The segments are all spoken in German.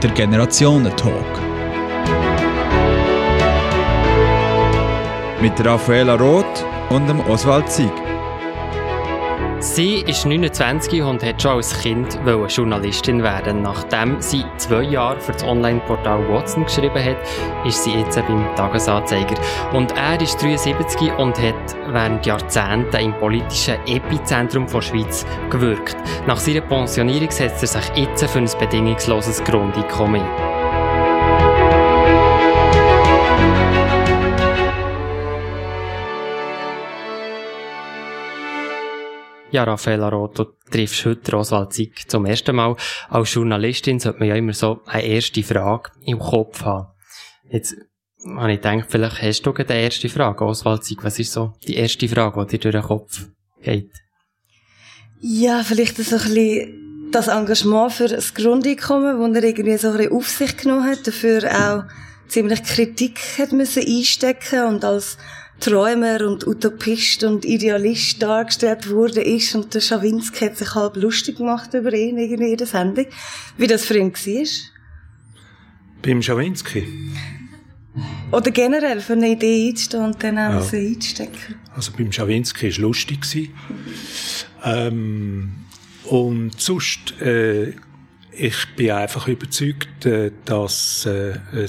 der Generationentalk. Mit Raffaella Roth und dem Oswald Sieg. Sie ist 29 und hat schon als Kind Journalistin werden. Nachdem sie zwei Jahre für das Online-Portal Watson geschrieben hat, ist sie jetzt beim Tagesanzeiger. Und er ist 73 und hat während Jahrzehnten im politischen Epizentrum der Schweiz gewirkt. Nach seiner Pensionierung setzt er sich jetzt für ein bedingungsloses Grundeinkommen ein. Ja, Raffaella Roth, du triffst heute Oswald Zick zum ersten Mal. Als Journalistin sollte man ja immer so eine erste Frage im Kopf haben. Jetzt habe ich gedacht, vielleicht hast du die erste Frage, Oswald Zick. Was ist so die erste Frage, die dir durch den Kopf geht? Ja, vielleicht so ein bisschen das Engagement für das Grundeinkommen, das er irgendwie so ein bisschen auf sich genommen hat, dafür auch ziemlich Kritik hat müssen einstecken und als Träumer und Utopist und Idealist dargestellt wurde ist und der Schawinski hat sich halb lustig gemacht über ihn in der Sendung. Wie das für ihn war? Beim Schawinski? Oder generell für eine Idee einzustehen und dann auch ja. so einzustecken. Also beim Schawinski war es lustig. Ähm, und sonst, äh, ich bin einfach überzeugt, äh, dass äh, ein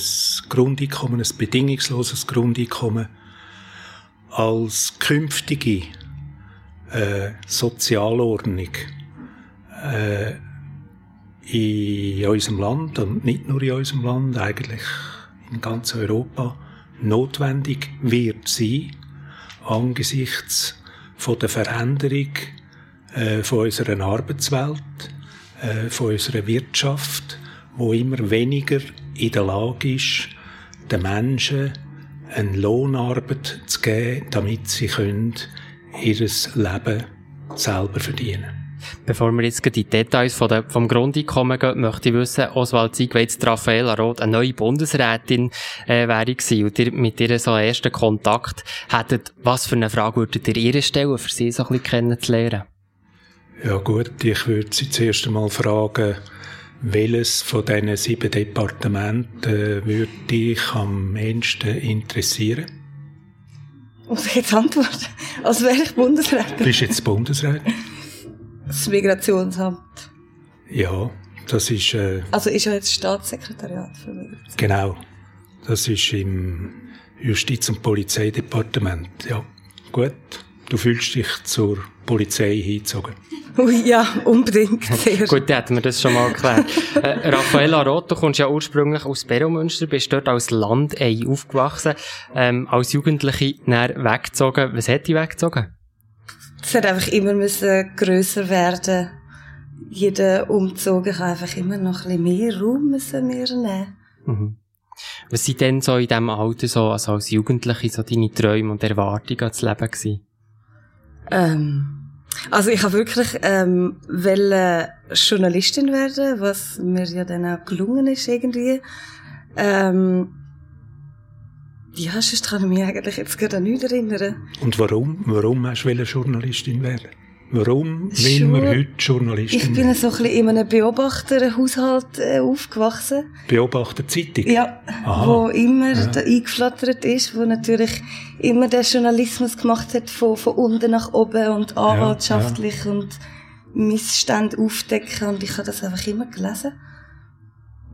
Grundeinkommen, ein bedingungsloses Grundeinkommen, als künftige äh, Sozialordnung äh, in unserem Land und nicht nur in unserem Land, eigentlich in ganz Europa notwendig wird sein angesichts von der Veränderung äh, von unserer Arbeitswelt, äh, von unserer Wirtschaft, wo immer weniger in der Lage ist, den Menschen eine Lohnarbeit zu geben, damit sie können ihr Leben selber verdienen Bevor wir jetzt in die Details von der, vom Grundeinkommen gehen, möchte ich wissen, Oswald jetzt Raffaella Roth eine neue Bundesrätin äh, wäre gewesen und ihr mit ihr so einen ersten Kontakt hättet, was für eine Frage würdet ihr ihr stellen, für sie so ein bisschen kennenzulernen? Ja gut, ich würde sie zuerst einmal fragen, welches von diesen sieben Departementen äh, würde dich am ehesten interessieren? Muss ich jetzt antworten? Als wäre ich Bundesrätin. Bist du jetzt Bundesrat? Das Migrationsamt. Ja, das ist... Äh, also ist ja jetzt Staatssekretariat für Migration. Genau. Das ist im Justiz- und Polizeidepartement. Ja, gut. Du fühlst dich zur Polizei hingezogen. Ui, ja, unbedingt. Sehr. Gut, dann hätten wir das schon mal erklärt. äh, Raffaella Roth, du kommst ja ursprünglich aus Beromünster, bist dort als Landei aufgewachsen, ähm, als Jugendliche näher weggezogen. Was hat dich weggezogen? Es hat einfach immer müssen grösser werden. Jeder Umzug kann einfach immer noch ein bisschen mehr Raum müssen wir nehmen. Mhm. Was sind denn so in diesem Alter so, also als Jugendliche, so deine Träume und Erwartungen ans Leben gewesen? Ähm, also ich habe wirklich ähm, wollte Journalistin werden, was mir ja dann auch gelungen ist irgendwie. Ähm, ja, sonst kann ich mich eigentlich jetzt gerade an nichts erinnern. Und warum? Warum hast du Journalistin werden? Warum will man heute Journalistin Ich bin so ein bisschen in einem Beobachterhaushalt äh, aufgewachsen. Beobachterzeitung? Ja, Aha. wo immer ja. da eingeflattert ist, wo natürlich immer der Journalismus gemacht hat von, von unten nach oben und anwaltschaftlich ja, ja. und Missstände aufdecken und ich habe das einfach immer gelesen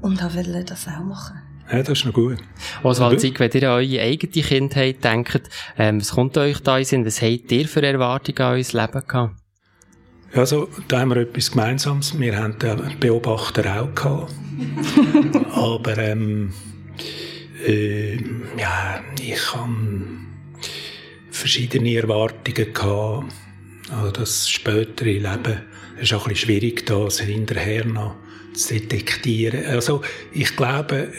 und wollte das auch machen. Ja, das ist noch gut. Oswald Zieg, wenn ihr an eure eigene Kindheit denkt, ähm, was kommt euch da in Was habt ihr für Erwartungen an euer Leben gehabt? Also, da haben wir etwas Gemeinsames. Wir haben den Beobachter auch gehabt. Aber, ähm, äh, ja, ich habe verschiedene Erwartungen gehabt. Also das spätere Leben ist auch ein bisschen schwierig, das hinterher noch zu detektieren. Also, ich glaube,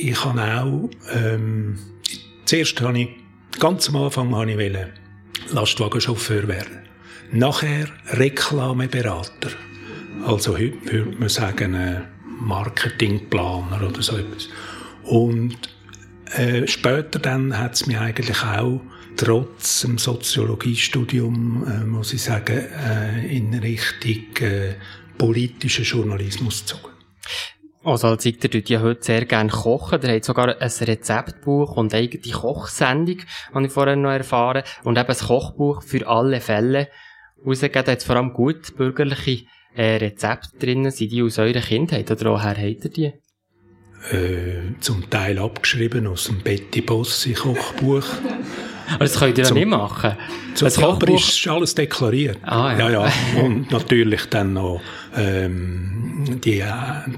ich habe auch, ähm, zuerst habe ich, ganz am Anfang habe ich wollen, Lastwagenchauffeur werden. Nachher Reklameberater. Also heute würde man sagen, äh, Marketingplaner oder so etwas. Und äh, später dann hat es mir eigentlich auch trotz dem Soziologiestudium, äh, muss ich sagen, äh, in Richtung äh, politischen Journalismus gezogen. Also als Igter tut ja heute sehr gerne kochen. Der hat sogar ein Rezeptbuch und eine eigene Kochsendung, habe ich vorher noch erfahren. Und eben ein Kochbuch für alle Fälle. Rausgegeben hat vor allem gut bürgerliche äh, Rezepte drin. Sind die aus eurer Kindheit oder woher habt ihr die? Äh, zum Teil abgeschrieben aus dem Betty Bossi Kochbuch. Aber das könnt ihr ja nicht machen. Zum aber ist alles deklariert. Ah, ja. ja, ja. Und natürlich dann noch ähm, die,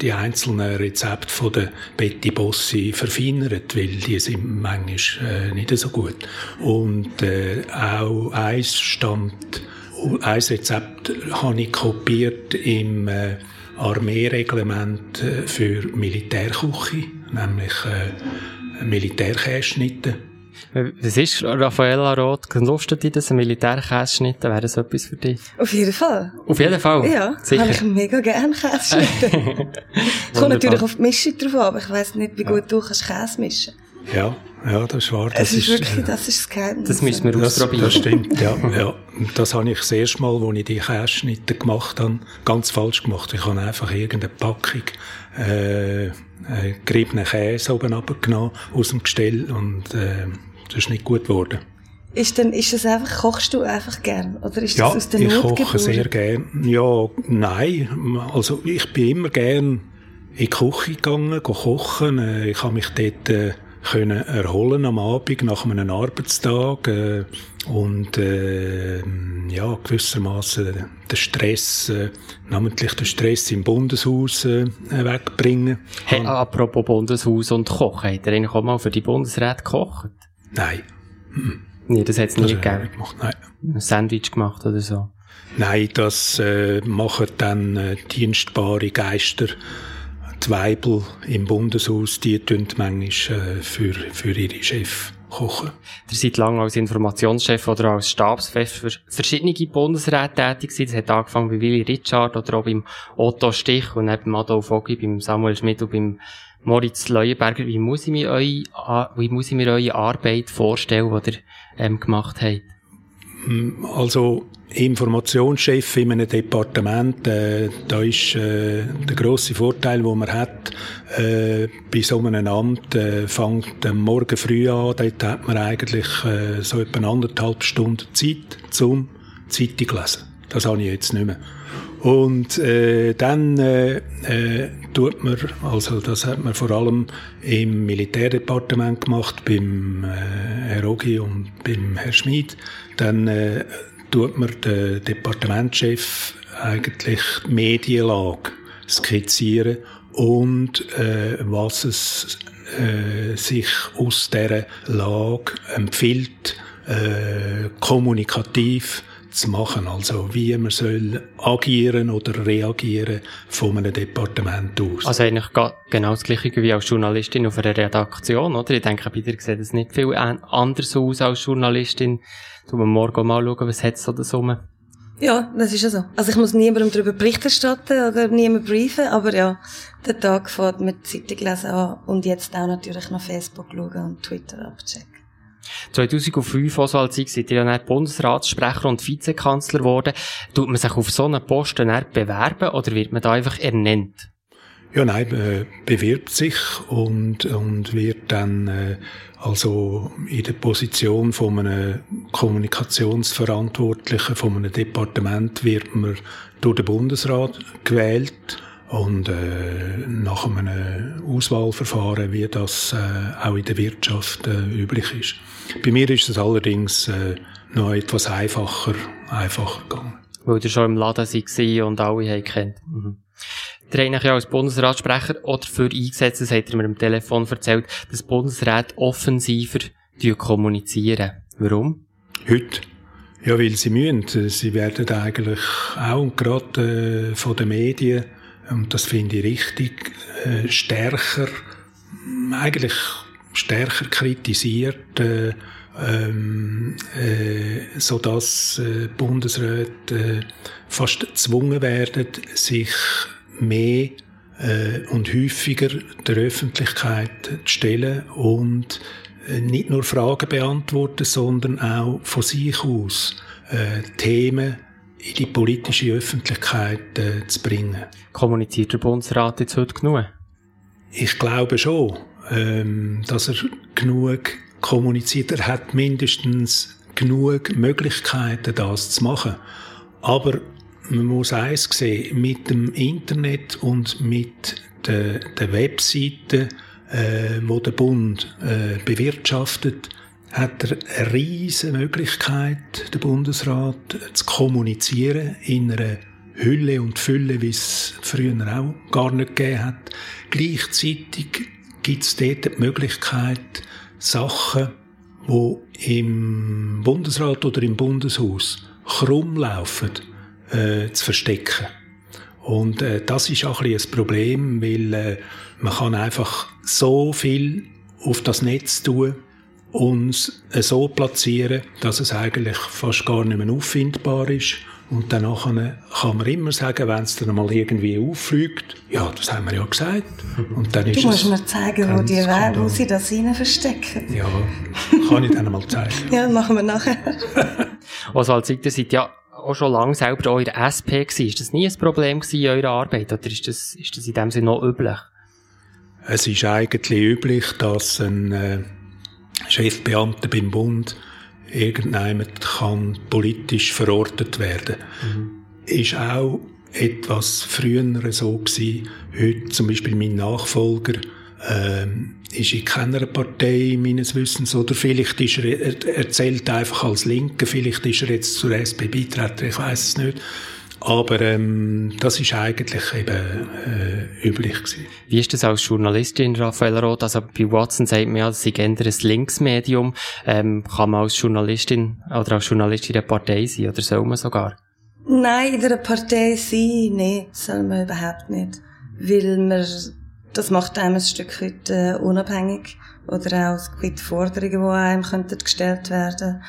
die einzelnen Rezepte von der Betty Bossi verfeinert, weil die sind manchmal äh, nicht so gut. Und äh, auch eins stammt, ein Rezept habe ich kopiert im äh, Armeereglement äh, für Militärküche, nämlich äh, Militärkässchnitte. Was ist, Raffaella Roth, lustet dich das, ein Militärkässchnitte? Wäre das etwas für dich? Auf jeden Fall. Auf jeden Fall? Ja, sicher. habe ich mega gerne Kässchnitte. Es kommt natürlich auf die Mischung drauf an, aber ich weiss nicht, wie gut du kannst Käse mischen. Ja, ja, das ist wahr. Das es ist, wirklich, das ist das Geheimnis. Das müssen wir ausprobieren. Das, das stimmt, ja, ja. Das habe ich das erste Mal, als ich die Kässchnitte gemacht habe, ganz falsch gemacht. Ich habe einfach irgendeine Packung, äh, äh, geriebenen Käse oben abgenommen aus dem Gestell und, äh, das ist nicht gut geworden. Ist denn, ist das einfach, kochst du einfach gern? Oder ist ja, das aus der Not ich koche sehr gern. Ja, nein. Also, ich bin immer gern in die Küche gegangen, kochen. Äh, ich habe mich dort, äh, können erholen am Abend nach einem Arbeitstag äh, und äh, ja gewissermaßen den Stress, äh, namentlich den Stress im Bundeshaus äh, wegbringen. Hey, apropos Bundeshaus und Kochen, hat er eigentlich auch mal für die Bundesräte gekocht? Nein. Hm. Nee, das hat es nie gegeben. Gemacht, nein. Ein Sandwich gemacht oder so? Nein, das äh, machen dann äh, dienstbare Geister Weibel im Bundeshaus, die tun manchmal äh, für, für ihre Chef kochen. Ihr seid lange als Informationschef oder als Stabschef für verschiedene Bundesräte tätig gewesen. Das hat angefangen bei Willy Richard oder auch beim Otto Stich und beim Adolf Ogi, beim Samuel Schmidt und beim Moritz Leuenberger. Wie muss ich mir eure, wie muss ich mir eure Arbeit vorstellen, die ihr ähm, gemacht habt? Also Informationschef in einem Departement, äh, da ist äh, der grosse Vorteil, den man hat, äh, bei so einem Amt äh, fängt am Morgen früh an, dort hat man eigentlich äh, so etwa anderthalb Stunden Zeit zum Zeitung lesen. Das habe ich jetzt nicht mehr. Und äh, dann äh, äh, tut man, also das hat man vor allem im Militärdepartement gemacht, beim äh, Herr Ogi und beim Herr Schmid, dann äh, tut man den Departementschef eigentlich die Medienlage skizzieren und äh, was es äh, sich aus dieser Lage empfiehlt, äh, kommunikativ zu machen. Also wie man soll agieren oder reagieren von einem Departement aus. Also eigentlich genau das Gleiche wie als Journalistin auf einer Redaktion, oder? Ich denke, bei dir sieht es nicht viel anders aus als Journalistin. Du musst morgen mal schauen, was hat es so da rum. Ja, das ist ja so. Also ich muss niemandem darüber Bericht erstatten oder niemandem briefen, aber ja, der Tag fährt mit Zeitung lesen an und jetzt auch natürlich noch Facebook schauen und Twitter abchecken. 2005 also als ich seid ihr ja nicht Bundesratssprecher und Vizekanzler geworden. Tut man sich auf so einen Posten bewerben oder wird man da einfach ernannt? Ja, nein, äh, bewirbt sich und, und wird dann äh, also in der Position von einem Kommunikationsverantwortlichen von einem Departement wird man durch den Bundesrat gewählt und äh, nach einem Auswahlverfahren, wie das äh, auch in der Wirtschaft äh, üblich ist. Bei mir ist es allerdings äh, noch etwas einfacher, einfacher gegangen. Weil ihr schon im Laden war und alle haben kennt. Mhm. Der hat ja als Bundesratssprecher auch dafür eingesetzt, das hat er mir am Telefon erzählt, dass Bundesrat offensiver kommunizieren. Warum? Heute? Ja, weil sie müssen. Sie werden eigentlich auch und gerade äh, von den Medien, und das finde ich richtig, äh, stärker, eigentlich stärker kritisiert, äh, ähm, äh, so dass äh, Bundesräte äh, fast gezwungen werden, sich mehr äh, und häufiger der Öffentlichkeit zu stellen und äh, nicht nur Fragen beantworten, sondern auch von sich aus äh, Themen in die politische Öffentlichkeit äh, zu bringen. Kommuniziert der Bundesrat jetzt heute genug? ich glaube schon, ähm, dass er genug kommuniziert. Er hat mindestens genug Möglichkeiten, das zu machen. Aber man muss eins sehen, mit dem Internet und mit der, der Webseite, äh, wo der Bund äh, bewirtschaftet, hat er eine riesige Möglichkeit, der Bundesrat, zu kommunizieren in einer Hülle und Fülle, wie es früher auch gar nicht gegeben hat. Gleichzeitig gibt es dort die Möglichkeit, Sachen, die im Bundesrat oder im Bundeshaus krumm laufen, äh, zu verstecken. Und äh, das ist auch ein, ein Problem, weil äh, man kann einfach so viel auf das Netz tun und äh, so platzieren, dass es eigentlich fast gar nicht mehr auffindbar ist und danach kann man immer sagen, wenn es dann mal irgendwie auffliegt, ja, das haben wir ja gesagt. Und dann ist du musst mir zeigen, wo, die, wo sie das rein verstecken. Ja, kann ich dann mal zeigen. ja, machen wir nachher. Oswald Sitter, seid ja auch schon lange selber auch in der SP gewesen. Ist das nie ein Problem gewesen in eurer Arbeit? Oder ist das, ist das in dem Sinne noch üblich? Es ist eigentlich üblich, dass ein äh, Chefbeamter beim Bund irgendjemand kann politisch verortet werden. Mhm. Ist auch etwas früher so gewesen. Heute zum Beispiel mein Nachfolger ähm, ist in keiner Partei meines Wissens oder vielleicht ist er, er, er zählt einfach als Linke, vielleicht ist er jetzt zur SP beitreten, ich weiß es nicht. Aber ähm, das ist eigentlich eben äh, üblich gewesen. Wie ist das als Journalistin, Raphael Roth? Also bei Watson sagt man ja, sie ein Linksmedium. Ähm, kann man als Journalistin oder als Journalistin in der Partei sein oder soll man sogar? Nein, in der Partei sein, nein, soll man überhaupt nicht. Weil man, das macht einem ein Stück weit äh, unabhängig oder auch ein Stück Forderungen, die einem könnten gestellt werden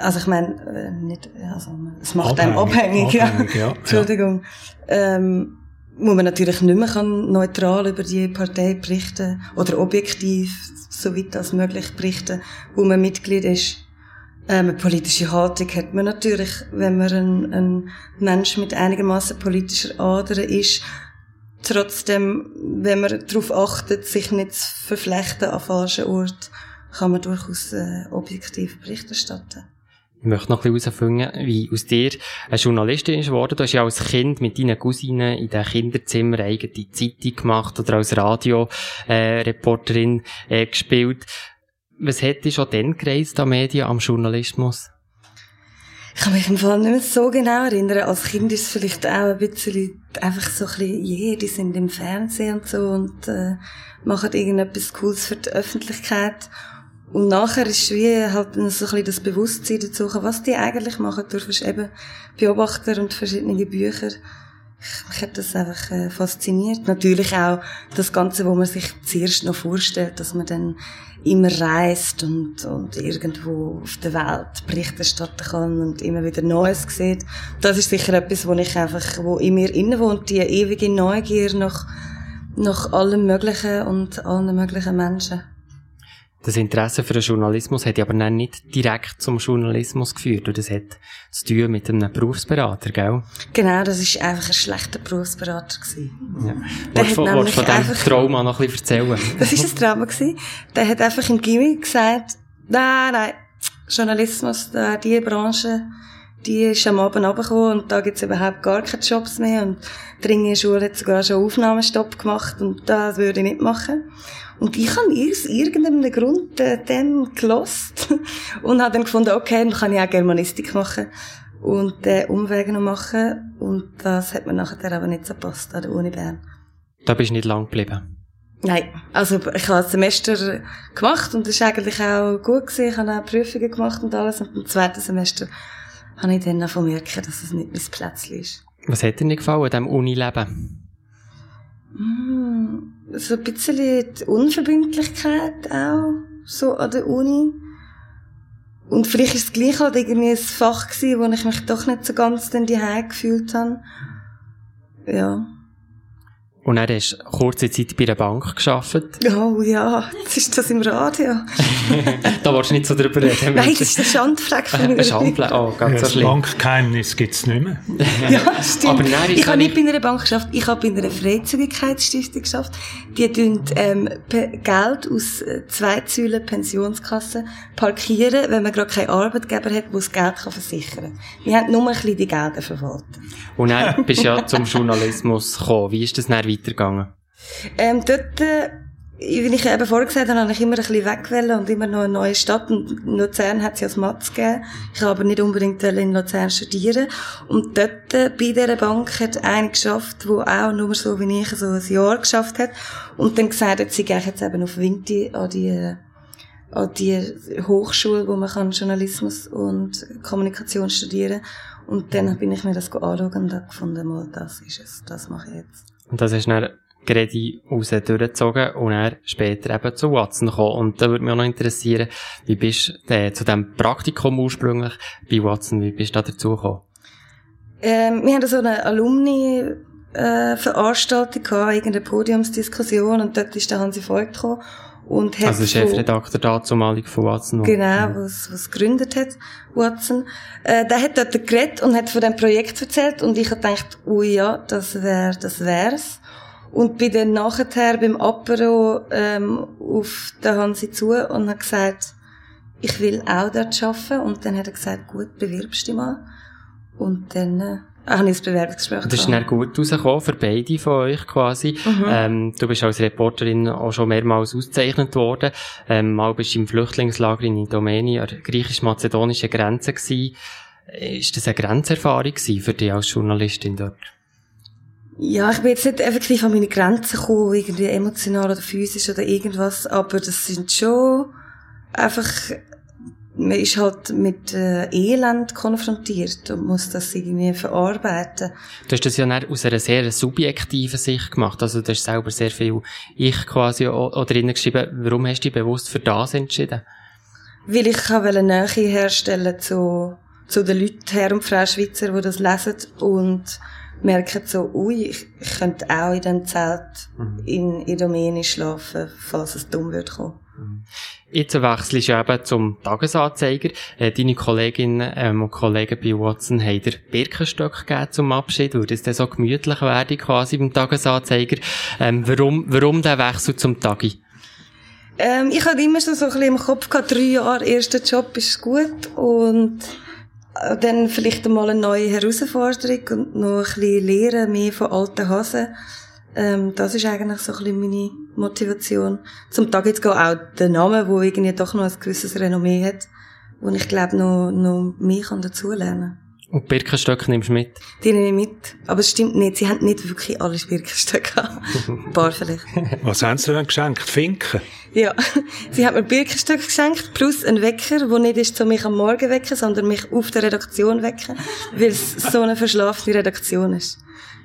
also ich meine, äh, nicht, also es macht abhängig, einem abhängig, abhängig ja. ja. Entschuldigung. Ähm, wo man natürlich nicht mehr kann neutral über die Partei berichten oder objektiv, soweit das möglich berichten, wo man Mitglied ist. Ähm, eine politische Haltung hat man natürlich, wenn man ein, ein Mensch mit einigermaßen politischer Ader ist. Trotzdem, wenn man darauf achtet, sich nicht zu verflechten an falschen Ort, kann man durchaus äh, objektiv Bericht erstatten. Ich möchte noch ein bisschen herausfinden, wie aus dir eine Journalistin ist geworden. Du hast ja als Kind mit deinen Cousinen in den Kinderzimmer eigene Zeitung gemacht oder als Radioreporterin äh, äh, gespielt. Was hätte dich schon dann gereist an Medien, am Journalismus? Ich kann mich im Fall nicht mehr so genau erinnern. Als Kind ist es vielleicht auch ein bisschen einfach so ein bisschen, yeah, die sind im Fernsehen und so und äh, machen irgendetwas Cooles für die Öffentlichkeit. Und nachher ist wie halt so ein bisschen das Bewusstsein dazu, was die eigentlich machen. Du hast eben Beobachter und verschiedene Bücher. Mich hat das einfach äh, fasziniert. Natürlich auch das Ganze, wo man sich zuerst noch vorstellt, dass man dann immer reist und, und irgendwo auf der Welt Bericht erstatten kann und immer wieder Neues sieht. Das ist sicher etwas, wo ich einfach, wo in mir inne wohnt, die ewige Neugier nach, nach allem Möglichen und allen möglichen Menschen. Das Interesse für den Journalismus hat aber dann nicht direkt zum Journalismus geführt. Und das hat zu tun mit einem Berufsberater, gell? Genau, das war einfach ein schlechter Berufsberater. Gewesen. Ja. Willst du von, von diesem Trauma noch ein bisschen erzählen? Das war ein Trauma. Gewesen. Der hat einfach im Gimmick gesagt, nein, nein, Journalismus, die Branche, die ist am Abend runtergekommen und da gibt's überhaupt gar keine Jobs mehr und die Ringe Schule hat sogar schon Aufnahmestopp gemacht und das würde ich nicht machen. Und ich habe aus irgendeinem Grund äh, dann gelost und habe dann gefunden, okay, dann kann ich auch Germanistik machen und äh, Umwege noch machen. Und das hat mir nachher aber nicht so gepasst an der Uni Bern. Da bist du nicht lang geblieben? Nein, also ich habe ein Semester gemacht und das war eigentlich auch gut. Gewesen. Ich habe auch Prüfungen gemacht und alles. Und im zweiten Semester habe ich dann davon merken, dass es nicht mein Plätzchen ist. Was hat dir nicht gefallen an diesem Unileben? Mm so ein bisschen die Unverbindlichkeit auch, so an der Uni. Und vielleicht ist es gleich halt irgendwie ein Fach gewesen, wo ich mich doch nicht so ganz dann die gefühlt habe. Ja. Und dann hast du kurze Zeit bei einer Bank gearbeitet. Oh ja, jetzt ist das im Radio. da willst du nicht so drüber reden. Nein, das ist der Schandfleck von meiner Schandfleck, oh, ganz ja, so schlimm. Bankgeheimnis gibt es nicht mehr. ja, stimmt. ich habe nicht bei einer Bank geschafft, ich habe bei einer Freizügigkeitsstiftung geschafft. Die tun ähm, Geld aus äh, zwei Säulen Pensionskassen parkieren, wenn man gerade keinen Arbeitgeber hat, der das Geld kann versichern kann. Wir haben nur ein bisschen die Gelder verwaltet. Und dann bist du ja zum Journalismus gekommen. Wie ist das dann weitergegangen? Ähm, dort, äh, wie ich eben vorher gesagt habe, habe ich immer ein bisschen wegwählen und immer noch eine neue Stadt. Und Luzern hat es ja als Matz gegeben. Ich habe aber nicht unbedingt in Luzern studieren. Und dort, äh, bei dieser Bank, hat eine geschafft, die auch nur so wie ich so ein Jahr geschafft hat. Und dann gesagt hat, sie geht jetzt eben auf Winti an die, an die Hochschule, wo man kann Journalismus und Kommunikation studieren Und dann bin ich mir das anschauen und habe gefunden, mal, das ist es, das mache ich jetzt. Und das ist dann gerade raus durchgezogen und er später eben zu Watson gekommen. Und da würde mich auch noch interessieren, wie bist du äh, zu diesem Praktikum ursprünglich bei Watson, wie bist du da dazu gekommen? Ähm, wir hatten so eine Alumni, äh, irgendeine Podiumsdiskussion und dort ist der Hansi Voigt gekommen und also Chefredakteur da zumalig von Watson. Genau, was was gegründet hat, Watson. Äh, der hat dort geredet und hat von dem Projekt erzählt und ich habe gedacht, oh ja, das wär, das wär's. Und bin dann nachher beim Apero ähm, auf den Hansi zu und habe gesagt, ich will auch dort arbeiten. Und dann hat er gesagt, gut, bewirbst dich mal. Und dann äh, habe ich das Bewerbungsgespräch Das ist dann gut rausgekommen für beide von euch quasi. Mhm. Ähm, du bist als Reporterin auch schon mehrmals ausgezeichnet worden. Ähm, mal bist du im Flüchtlingslager in Idomeni an der griechisch-mazedonischen Grenze gewesen. Ist das eine Grenzerfahrung für dich als Journalistin dort? Ja, ich bin jetzt nicht effektiv an meine Grenzen gekommen, irgendwie emotional oder physisch oder irgendwas, aber das sind schon einfach, man ist halt mit äh, Elend konfrontiert und muss das irgendwie verarbeiten. Du hast das ja nicht aus einer sehr subjektiven Sicht gemacht, also du hast selber sehr viel Ich quasi auch drinnen geschrieben. Warum hast du dich bewusst für das entschieden? Weil ich eine Nähe herstellen zu, zu den Leuten, Herr und Frau Schweizer, die das lesen und merken so, ui, ich, ich könnte auch in diesem Zelt mhm. in Idomeni schlafen, falls es dumm wird kommen. Mhm. Jetzt wechselst du eben zum Tagesanzeiger. Äh, deine Kolleginnen ähm, und Kollegen bei Watson haben dir Birkenstock gegeben zum Abschied, weil das dann so gemütlich werde quasi beim Tagesanzeiger. Ähm, warum, warum der Wechsel zum Tagi? Ähm, ich hatte immer schon so ein bisschen im Kopf gehabt, drei Jahre erster Job ist gut und dann vielleicht einmal eine neue Herausforderung und noch ein bisschen lernen, mehr von alten Hasen. Ähm, das ist eigentlich so ein bisschen meine Motivation. Zum Tag jetzt auch der Name, wo irgendwie doch noch ein gewisses Renommee hat, wo ich glaube noch, noch mehr dazulernen kann. Und Birkenstöcke nimmst du mit? Die nehme ich mit. Aber es stimmt nicht, sie haben nicht wirklich alle Birkenstöcke Ein paar vielleicht. Was haben sie denn geschenkt? Finken? Ja. Sie haben mir Birkenstöcke geschenkt, plus einen Wecker, der nicht ist, um mich am Morgen wecken, sondern mich auf der Redaktion wecken, weil es so eine verschlafene Redaktion ist.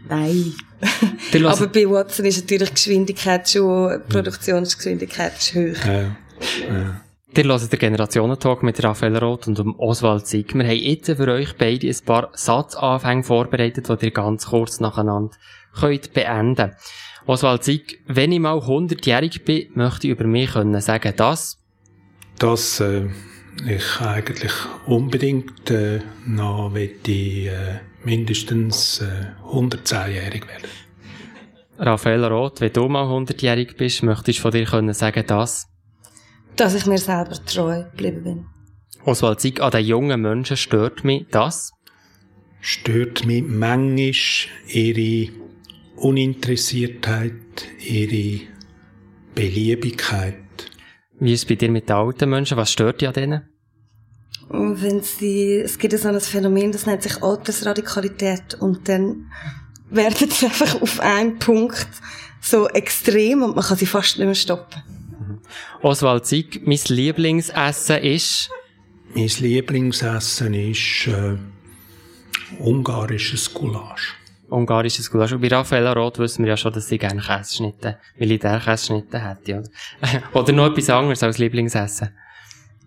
Nein. Aber bei Watson ist natürlich Geschwindigkeit schon, Produktionsgeschwindigkeit ist hoch. Ja. Ja. Ihr hört den Generationentalk mit Raphael Roth und Oswald Sieg. Wir haben jetzt für euch beide ein paar Satzanfänge vorbereitet, die ihr ganz kurz nacheinander könnt beenden Oswald Sieg, wenn ich mal 100-jährig bin, möchte ich über mich können sagen, dass... Dass äh, ich eigentlich unbedingt äh, noch möchte, äh, mindestens äh, 110-jährig werden. Raphael Roth, wenn du mal 100-jährig bist, möchtest du von dir können sagen, dass... Dass ich mir selber treu geblieben bin. Oswald Sieg, an den jungen Menschen stört mich das? Stört mich manchmal ihre Uninteressiertheit, ihre Beliebigkeit. Wie ist es bei dir mit den alten Menschen? Was stört dich an denen? Wenn sie, es gibt so ein Phänomen, das nennt sich Altersradikalität und dann werden sie einfach auf einen Punkt so extrem und man kann sie fast nicht mehr stoppen. Oswald Zieg, mein Lieblingsessen ist? Mein Lieblingsessen ist äh, ungarisches Gulasch. Ungarisches Gulasch. Und bei Raffaella Roth wissen wir ja schon, dass sie gerne Käseschnitte, Militärkäseschnitte hätte. Oder? oder noch etwas anderes als Lieblingsessen?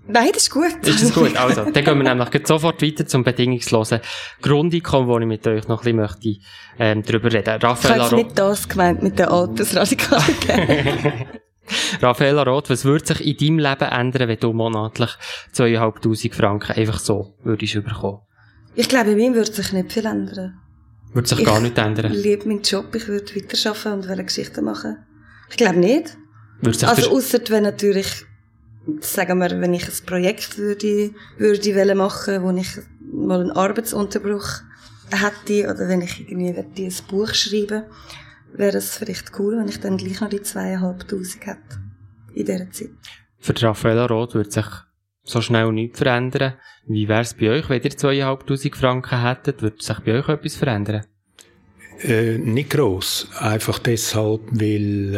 Nein, das ist gut. Ist das gut? Also, dann gehen wir nämlich sofort weiter zum bedingungslosen Grundeinkommen, wo ich mit euch noch ein bisschen möchte, ähm, drüber reden. Ich habe nicht das gemeint mit der Altersradikalität. Raphael Roth, was würde sich in deinem Leben ändern, wenn du monatlich 2'500 Franken einfach so würdest überkommen? Ich glaube, in mir würde sich nicht viel ändern. Würde sich ich gar nicht ändern? Ich liebe meinen Job, ich würde weiterarbeiten und eine Geschichten machen. Ich glaube nicht. Würde also, ausser wenn natürlich, sagen wir, wenn ich ein Projekt würde, würde machen, wo ich mal einen Arbeitsunterbruch hätte, oder wenn ich irgendwie ein Buch schreiben wäre es vielleicht cool, wenn ich dann gleich noch die zweieinhalbtausend hätte. In dieser Zeit. Für Raffaella Roth würde sich so schnell nichts verändern. Wie wäre es bei euch, wenn ihr zweieinhalbtausend Franken hättet? Würde sich bei euch etwas verändern? Äh, nicht gross. Einfach deshalb, weil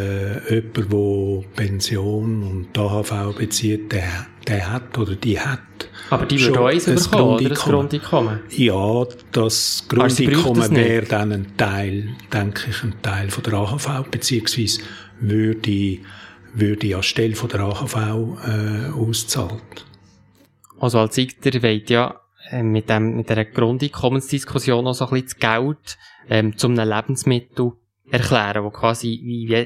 äh, jemand, der Pension und AHV bezieht, der, der hat oder die hat. Aber die würde auch eins bekommen, oder? Das Grundeinkommen? Ja, das Grundeinkommen wäre dann ein Teil, denke ich, ein Teil von der AHV, beziehungsweise würde, würde anstelle von der AHV äh, auszahlt. Also als Eiter wollt ja äh, mit, dem, mit dieser Grundeinkommensdiskussion auch so ein bisschen das Geld ähm, zum einem Lebensmittel erklären, wo quasi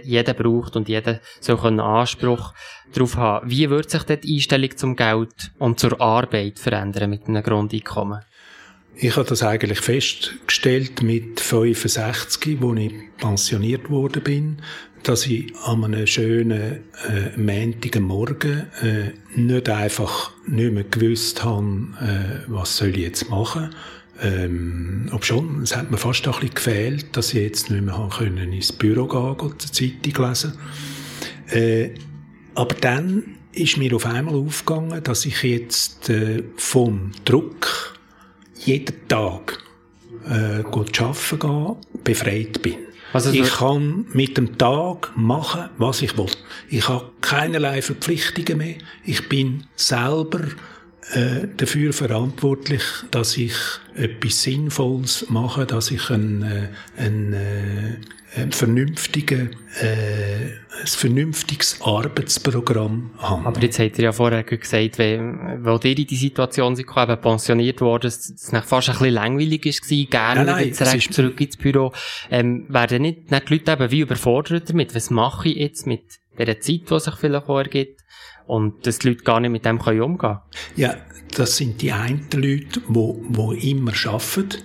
jeder braucht und jeder soll einen Anspruch darauf haben. Wie wird sich dort die Einstellung zum Geld und zur Arbeit verändern mit einem Grundeinkommen? Ich habe das eigentlich festgestellt mit 65, wo ich pensioniert worden bin, dass ich an einem schönen äh, Montagen Morgen äh, nicht einfach nicht mehr gewusst habe, äh, was soll ich jetzt machen. Ähm, ob schon, es hat mir fast ein bisschen gefehlt, dass ich jetzt nicht mehr können ins Büro gehen und die Zeitung lesen äh, Aber dann ist mir auf einmal aufgegangen, dass ich jetzt äh, vom Druck jeden Tag äh, arbeiten gehen, befreit bin. Also ich kann mit dem Tag machen, was ich will. Ich habe keinerlei Verpflichtungen mehr. Ich bin selber äh, dafür verantwortlich, dass ich etwas Sinnvolles mache, dass ich ein, äh, ein, äh, ein, vernünftigen, äh, ein vernünftiges Arbeitsprogramm habe. Aber jetzt habt ihr ja vorher gesagt, wenn, weil ihr in die Situation sind, eben pensioniert worden, dass es fast ein bisschen langweilig war, gerne nein, nein, direkt zurück ins Büro, ähm, werden nicht, nicht die Leute eben wie überfordert damit? Was mache ich jetzt mit der Zeit, die sich vielleicht auch ergibt? Und dass die Leute gar nicht mit dem umgehen können. Ja, das sind die einen Leute, die, die immer arbeiten.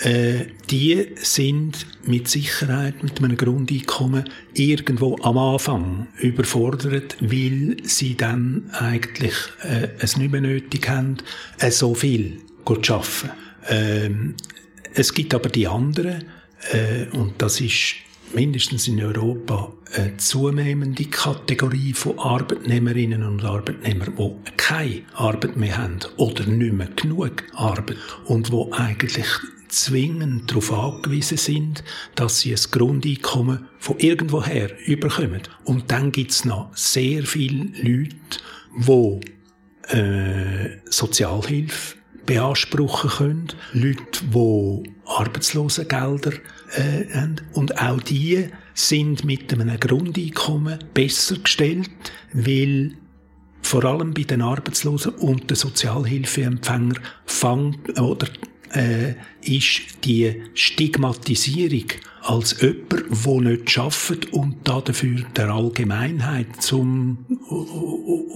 Äh, die sind mit Sicherheit mit einem Grundeinkommen irgendwo am Anfang überfordert, weil sie dann eigentlich äh, es nicht mehr nötig haben, äh, so viel zu arbeiten. Ähm, es gibt aber die anderen, äh, und das ist mindestens in Europa eine zunehmende Kategorie von Arbeitnehmerinnen und Arbeitnehmern, die keine Arbeit mehr haben oder nicht mehr genug Arbeit und wo eigentlich zwingend darauf angewiesen sind, dass sie ein Grundeinkommen von irgendwoher überkommen. Und dann gibt's noch sehr viele Leute, die äh, Sozialhilfe beanspruchen können, Leute, die Arbeitslosengelder äh, haben. Und auch die sind mit einem Grundeinkommen besser gestellt, weil vor allem bei den Arbeitslosen und den Sozialhilfeempfängern fängt, oder äh, ist die Stigmatisierung als jemand, der nicht arbeitet und dafür der Allgemeinheit zum,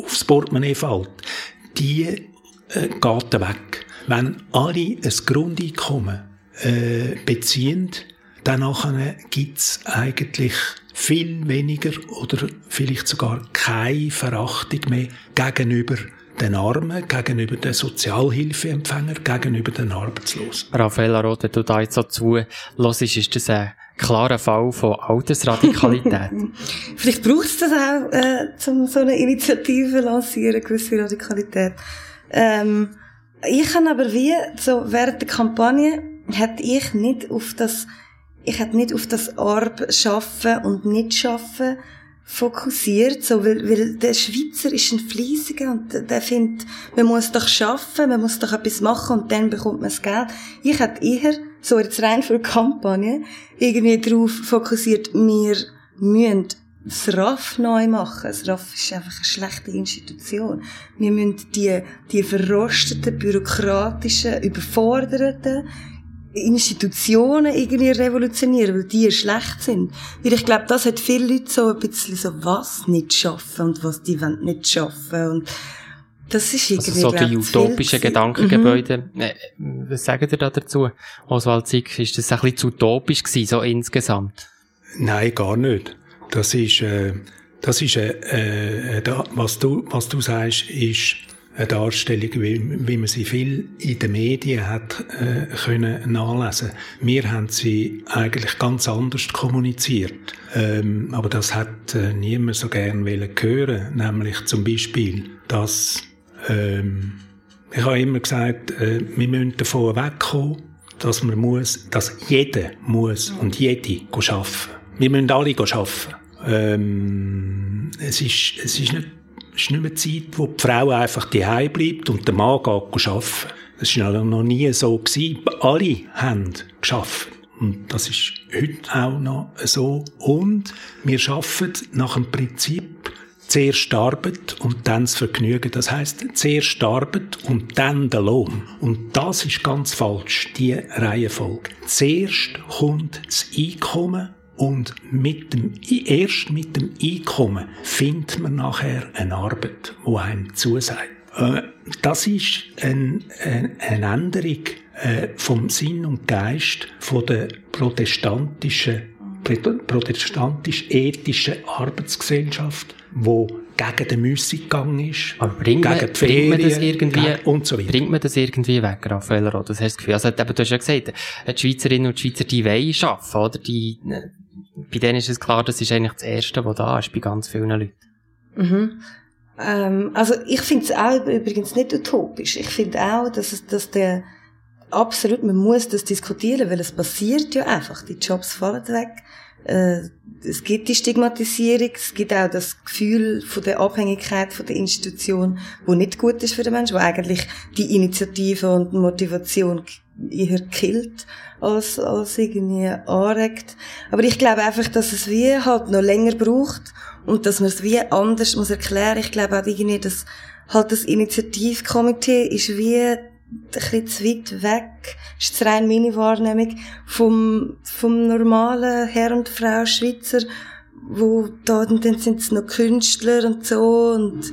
aufs Portemonnaie fällt, die äh, geht weg. Wenn alle ein Grundeinkommen äh, beziehen, dann gibt es eigentlich viel weniger oder vielleicht sogar keine Verachtung mehr gegenüber den Armen, gegenüber den Sozialhilfeempfängern, gegenüber den Arbeitslosen. Raffaella Roth, du da jetzt so zu hörst, ist das ein klarer Fall von Altersradikalität? vielleicht braucht es das auch, äh, um so eine Initiative lancieren, gewisse Radikalität. Ähm, ich habe aber wie, so während der Kampagne, hätte ich nicht auf das ich hätte nicht auf das Arb schaffen und nicht schaffen fokussiert, so, weil, weil der Schweizer ist ein Fleissiger und der findet, man muss doch schaffen, man muss doch etwas machen und dann bekommt man das Geld. Ich hätte eher, so jetzt rein für die Kampagne, irgendwie darauf fokussiert, wir müssen das RAF neu machen. Das RAF ist einfach eine schlechte Institution. Wir müssen die, die verrosteten, bürokratischen, überforderten Institutionen irgendwie revolutionieren, weil die schlecht sind. Weil ich glaube, das hat viele Leute so ein bisschen so, was nicht schaffen und was die wollen nicht schaffen und das ist irgendwie, also so die utopischen Gedankengebäude. Mhm. Äh, Was sagt ihr da dazu? Oswald Zick, ist das ein bisschen zu utopisch gewesen, so insgesamt? Nein, gar nicht. Das ist, äh, das ist, äh, äh, da, was du, was du sagst, ist eine Darstellung, wie, wie man sie viel in den Medien hat äh, können nachlesen. Wir haben sie eigentlich ganz anders kommuniziert, ähm, aber das hat äh, niemand so gern wollen hören. Nämlich zum Beispiel, dass ähm, ich habe immer gesagt, äh, wir müssen davon wegkommen, dass man muss, dass jeder muss und jede arbeiten. Wir müssen alle arbeiten. Ähm, es ist, es ist nicht, ist nicht mehr Zeit, wo die Frau einfach daheim bleibt und der Mann geht arbeiten. Das war noch nie so. Alle haben geschafft. Und das ist heute auch noch so. Und wir arbeiten nach dem Prinzip, zuerst Arbeit und dann das Vergnügen. Das heißt, zuerst Arbeit und dann der Lohn. Und das ist ganz falsch, die Reihenfolge. Zuerst kommt das Einkommen und mit dem, erst mit dem Einkommen findet man nachher eine Arbeit, die einem zusagt. Äh, Das ist ein, ein, eine Änderung äh, vom Sinn und Geist der protestantischen protestantisch-ethischen Arbeitsgesellschaft, wo gegen den Müßiggang ist, Aber bringt man, gegen die bringt man das Ferien, irgendwie, gegen- und so weiter. bringt man das irgendwie weg, Raphael Roth? Das hast du das Gefühl. Also, eben, du hast ja gesagt, die Schweizerinnen und Schweizer, die wollen arbeiten, oder? Die, äh, bei denen ist es klar, das ist eigentlich das Erste, was da ist, bei ganz vielen Leuten. Mhm. Ähm, also ich finde es auch übrigens nicht utopisch. Ich finde auch, dass es, dass der absolut, man muss das diskutieren, weil es passiert ja einfach. Die Jobs fallen weg. Äh, es gibt die Stigmatisierung, es gibt auch das Gefühl von der Abhängigkeit von der Institution, wo nicht gut ist für den Menschen, wo eigentlich die Initiative und Motivation eher killt als, als irgendwie anregt. Aber ich glaube einfach, dass es wie halt noch länger braucht und dass man es wie anders muss erklären. Ich glaube auch irgendwie, dass halt das Initiativkomitee ist wie bisschen zu weit weg, ist jetzt rein meine Wahrnehmung, vom, vom normalen Herr und Frau Schweizer, wo da, und dann sind es noch Künstler und so, und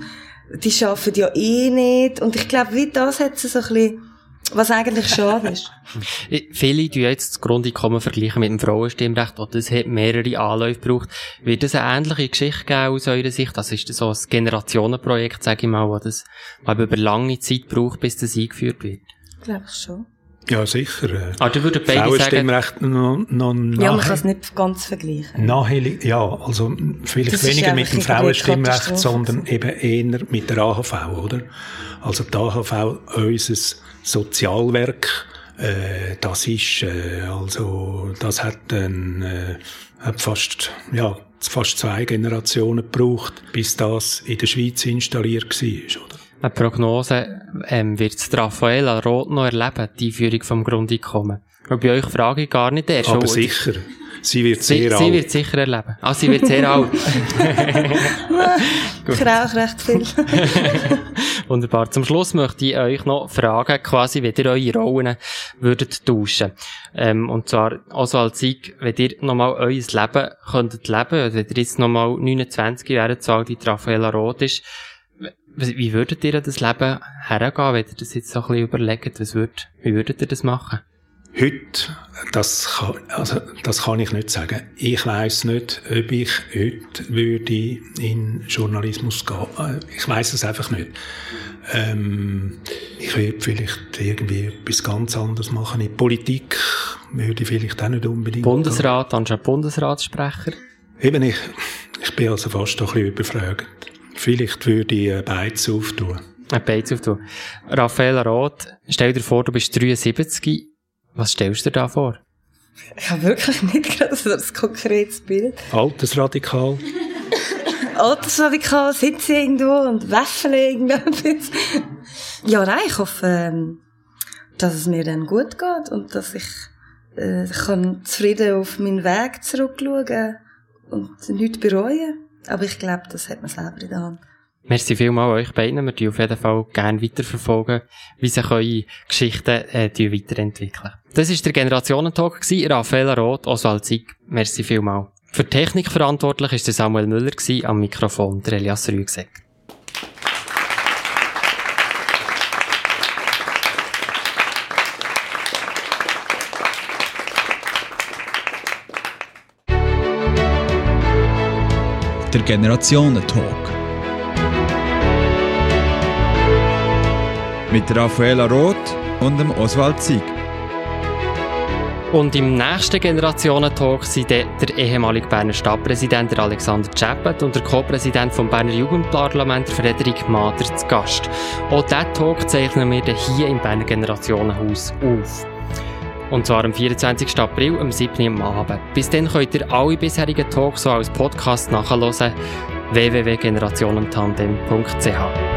die arbeiten ja eh nicht, und ich glaube, wie das hat es so ein bisschen, was eigentlich schade ist. Ich- Viele tun jetzt das Grundeinkommen vergleichen mit dem Frauenstimmrecht, und das hat mehrere Anläufe gebraucht. Wird es eine ähnliche Geschichte geben aus eurer Sicht? Das ist so ein Generationenprojekt, sage ich mal, wo das mal über lange Zeit braucht, bis das eingeführt wird. Ich glaube schon. Ja, sicher. Äh, Aber du würdest beide sagen, Frauenstimmrecht noch, noch Ja, man kann es nicht ganz vergleichen. Nachher, ja, also vielleicht Das weniger mit dem Frauenstimmrecht, sondern eben eher mit der AHV, oder? Also die AHV, unser Sozialwerk, äh, das ist, äh, also das hat, ein, äh, hat fast, ja, fast zwei Generationen gebraucht, bis das in der Schweiz installiert war, oder? eine Prognose, ähm, wird es Raffaella Roth noch erleben, die Einführung vom Grundeinkommen? Und bei euch frage ich gar nicht erst. Aber Oh, sicher, sie wird Sie, sehr sie alt. wird sicher erleben. Ah, sie wird sehr alt. Ich rauche recht viel. Wunderbar. Zum Schluss möchte ich euch noch fragen, quasi, wie ihr eure Rollen würdet tauschen. Ähm, und zwar, also als Sieg, wenn ihr nochmal euer Leben könntet leben, oder wenn ihr jetzt nochmal 29 wäret, so die Raffaella Roth ist, wie würdet ihr das Leben hergehen, wenn ihr das jetzt so ein bisschen überlegt? Was würd, wie würdet ihr das machen? Heute, das kann, also, das kann ich nicht sagen. Ich weiß nicht, ob ich heute würde in Journalismus gehen. Äh, Ich weiß es einfach nicht. Ähm, ich würde vielleicht irgendwie etwas ganz anderes machen. In Politik würde ich vielleicht auch nicht unbedingt. Bundesrat, anstatt Bundesratssprecher? gehen. Eben, ich, ich bin also fast ein bisschen überfragt. Vielleicht würde ich beides auftun. Ein Beiz auftun. Raffaella Roth, stell dir vor, du bist 73. Was stellst du dir da vor? Ich habe wirklich nicht gerade so ein konkretes Bild. Altersradikal. Altersradikal sitze ich irgendwo und wäffle irgendetwas. Ja, nein, ich hoffe, ähm, dass es mir dann gut geht und dass ich, äh, ich kann zufrieden auf meinen Weg zurückschauen und nichts bereuen. Aber ich glaube, das hat man selber in der Hand. Merci vielmals euch beiden. Wir tun auf jeden Fall gerne weiterverfolgen, wie sich eure Geschichten äh, weiterentwickeln. Das war der Generationentalk, Raffaella Roth, Oswald Zieg. Merci vielmals. Für die Technik verantwortlich war Samuel Müller, am Mikrofon der Elias Rüegsegg. Der Generationentalk. Mit Raffaella Roth und dem Oswald Zieg. Und im nächsten Generationentalk sind der ehemalige Berner Stadtpräsident Alexander Chappet und der Co-Präsident vom Berner Jugendparlament Frederik Mader zu Gast. Auch diesen Talk zeichnen wir hier im Berner Generationenhaus auf. Und zwar am 24. April, am 7. Uhr Abend. Bis dann könnt ihr alle bisherigen Talks so als Podcast nachhören. www.generationentandem.ch